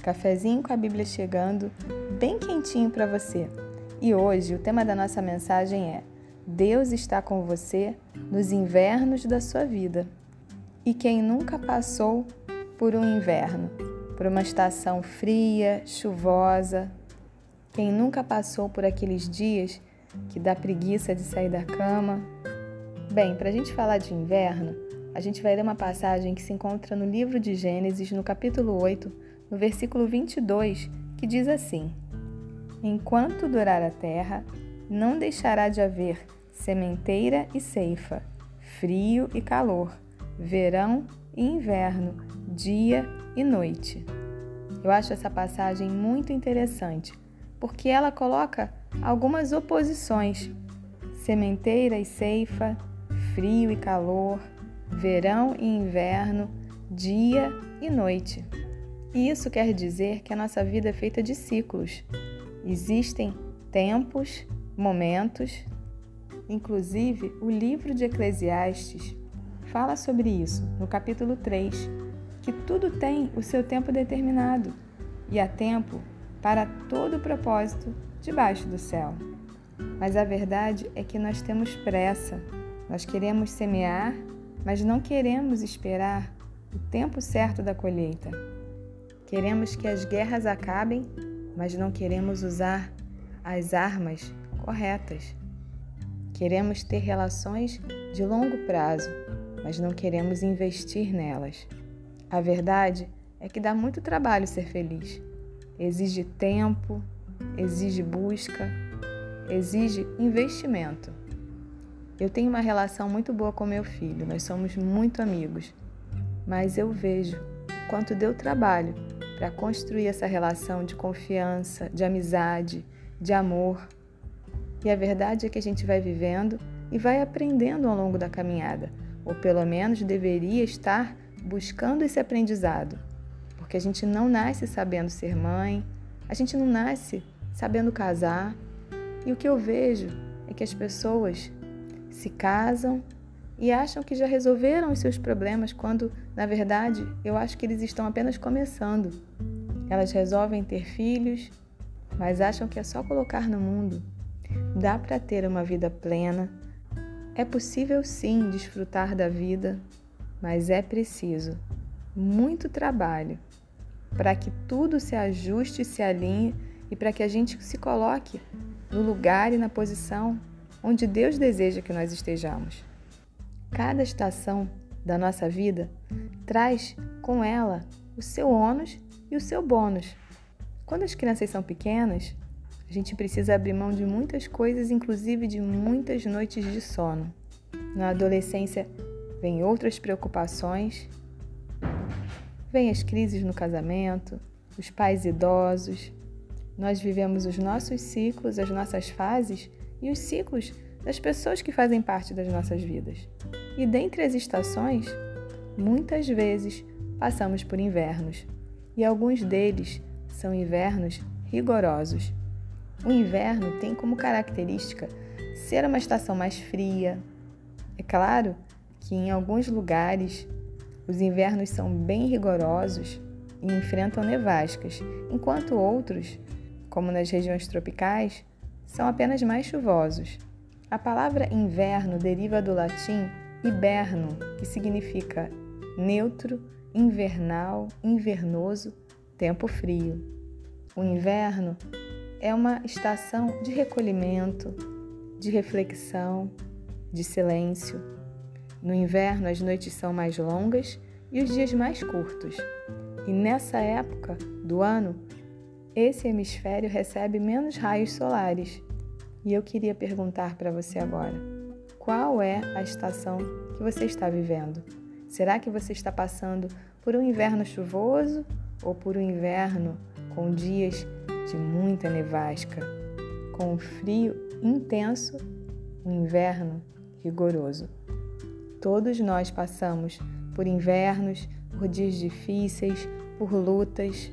Cafezinho com a Bíblia chegando, bem quentinho para você. E hoje o tema da nossa mensagem é: Deus está com você nos invernos da sua vida. E quem nunca passou por um inverno, por uma estação fria, chuvosa, quem nunca passou por aqueles dias que dá preguiça de sair da cama? Bem, para a gente falar de inverno, a gente vai ler uma passagem que se encontra no livro de Gênesis, no capítulo 8, no versículo 22, que diz assim: Enquanto durar a terra, não deixará de haver sementeira e ceifa, frio e calor, verão e inverno, dia e noite. Eu acho essa passagem muito interessante, porque ela coloca algumas oposições: sementeira e ceifa, frio e calor, verão e inverno, dia e noite. E isso quer dizer que a nossa vida é feita de ciclos. Existem tempos, momentos, Inclusive, o livro de Eclesiastes fala sobre isso no capítulo 3, que tudo tem o seu tempo determinado e há tempo para todo o propósito debaixo do céu. Mas a verdade é que nós temos pressa. Nós queremos semear, mas não queremos esperar o tempo certo da colheita. Queremos que as guerras acabem, mas não queremos usar as armas corretas. Queremos ter relações de longo prazo, mas não queremos investir nelas. A verdade é que dá muito trabalho ser feliz. Exige tempo, exige busca, exige investimento. Eu tenho uma relação muito boa com meu filho, nós somos muito amigos, mas eu vejo quanto deu trabalho para construir essa relação de confiança, de amizade, de amor. E a verdade é que a gente vai vivendo e vai aprendendo ao longo da caminhada, ou pelo menos deveria estar buscando esse aprendizado, porque a gente não nasce sabendo ser mãe, a gente não nasce sabendo casar. E o que eu vejo é que as pessoas se casam e acham que já resolveram os seus problemas, quando, na verdade, eu acho que eles estão apenas começando. Elas resolvem ter filhos, mas acham que é só colocar no mundo. Dá para ter uma vida plena. É possível sim desfrutar da vida, mas é preciso muito trabalho para que tudo se ajuste e se alinhe e para que a gente se coloque no lugar e na posição onde Deus deseja que nós estejamos. Cada estação da nossa vida traz com ela o seu ônus e o seu bônus. Quando as crianças são pequenas, a gente precisa abrir mão de muitas coisas, inclusive de muitas noites de sono. Na adolescência, vem outras preocupações, vem as crises no casamento, os pais idosos. Nós vivemos os nossos ciclos, as nossas fases e os ciclos das pessoas que fazem parte das nossas vidas. E dentre as estações, muitas vezes passamos por invernos, e alguns deles são invernos rigorosos. O inverno tem como característica ser uma estação mais fria. É claro que em alguns lugares os invernos são bem rigorosos e enfrentam nevascas, enquanto outros, como nas regiões tropicais, são apenas mais chuvosos. A palavra inverno deriva do latim hiberno, que significa neutro, invernal, invernoso, tempo frio. O inverno é uma estação de recolhimento, de reflexão, de silêncio. No inverno, as noites são mais longas e os dias mais curtos. E nessa época do ano, esse hemisfério recebe menos raios solares. E eu queria perguntar para você agora: qual é a estação que você está vivendo? Será que você está passando por um inverno chuvoso ou por um inverno com dias de muita nevasca, com frio intenso, um inverno rigoroso. Todos nós passamos por invernos, por dias difíceis, por lutas.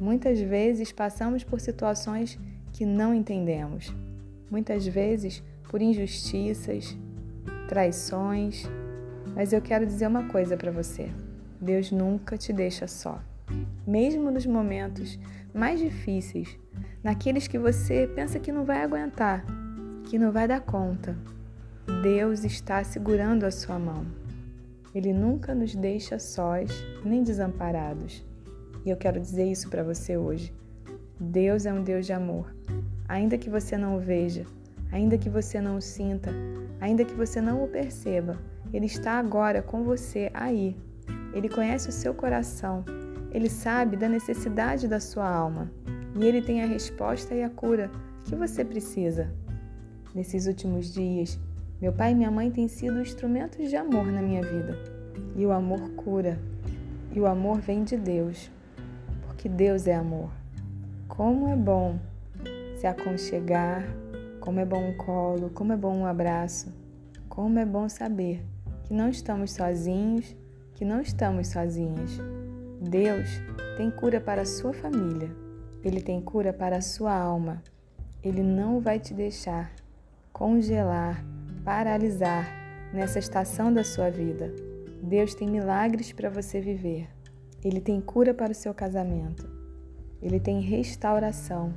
Muitas vezes passamos por situações que não entendemos. Muitas vezes por injustiças, traições. Mas eu quero dizer uma coisa para você: Deus nunca te deixa só. Mesmo nos momentos mais difíceis, naqueles que você pensa que não vai aguentar, que não vai dar conta, Deus está segurando a sua mão. Ele nunca nos deixa sós nem desamparados. E eu quero dizer isso para você hoje. Deus é um Deus de amor. Ainda que você não o veja, ainda que você não o sinta, ainda que você não o perceba, Ele está agora com você aí. Ele conhece o seu coração, ele sabe da necessidade da sua alma e ele tem a resposta e a cura que você precisa. Nesses últimos dias, meu pai e minha mãe têm sido instrumentos de amor na minha vida. E o amor cura. E o amor vem de Deus, porque Deus é amor. Como é bom se aconchegar, como é bom um colo, como é bom um abraço, como é bom saber que não estamos sozinhos, que não estamos sozinhas. Deus tem cura para a sua família, Ele tem cura para a sua alma. Ele não vai te deixar congelar, paralisar nessa estação da sua vida. Deus tem milagres para você viver. Ele tem cura para o seu casamento. Ele tem restauração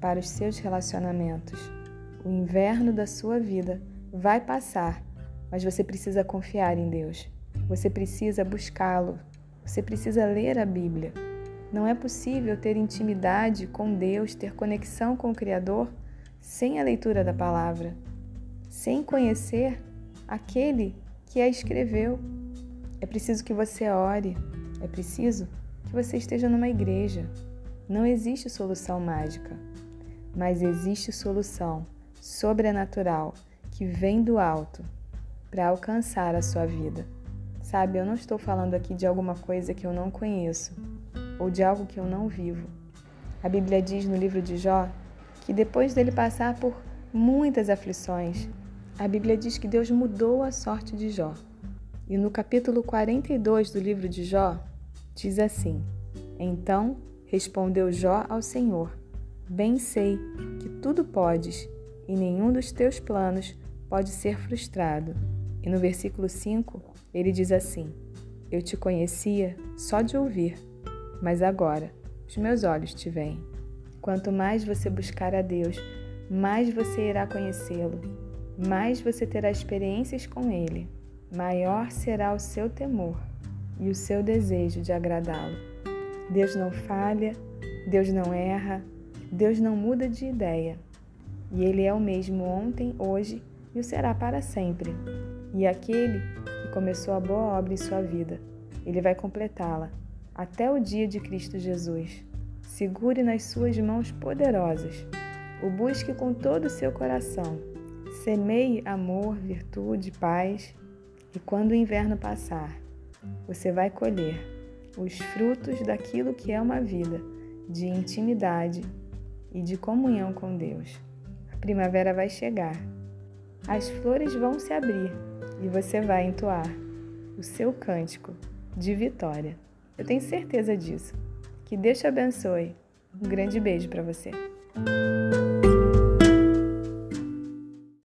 para os seus relacionamentos. O inverno da sua vida vai passar, mas você precisa confiar em Deus. Você precisa buscá-lo. Você precisa ler a Bíblia. Não é possível ter intimidade com Deus, ter conexão com o Criador, sem a leitura da palavra, sem conhecer aquele que a escreveu. É preciso que você ore, é preciso que você esteja numa igreja. Não existe solução mágica, mas existe solução sobrenatural que vem do alto para alcançar a sua vida. Sabe, eu não estou falando aqui de alguma coisa que eu não conheço ou de algo que eu não vivo. A Bíblia diz no livro de Jó que depois dele passar por muitas aflições, a Bíblia diz que Deus mudou a sorte de Jó. E no capítulo 42 do livro de Jó, diz assim: Então respondeu Jó ao Senhor: Bem sei que tudo podes e nenhum dos teus planos pode ser frustrado. E no versículo 5, ele diz assim: Eu te conhecia só de ouvir, mas agora os meus olhos te veem. Quanto mais você buscar a Deus, mais você irá conhecê-lo, mais você terá experiências com Ele, maior será o seu temor e o seu desejo de agradá-lo. Deus não falha, Deus não erra, Deus não muda de ideia. E Ele é o mesmo ontem, hoje e o será para sempre. E aquele começou a boa obra em sua vida. Ele vai completá-la até o dia de Cristo Jesus. Segure nas suas mãos poderosas. O busque com todo o seu coração. Semeie amor, virtude, paz. E quando o inverno passar, você vai colher os frutos daquilo que é uma vida de intimidade e de comunhão com Deus. Primavera vai chegar. As flores vão se abrir e você vai entoar o seu cântico de vitória. Eu tenho certeza disso. Que Deus te abençoe. Um grande beijo para você.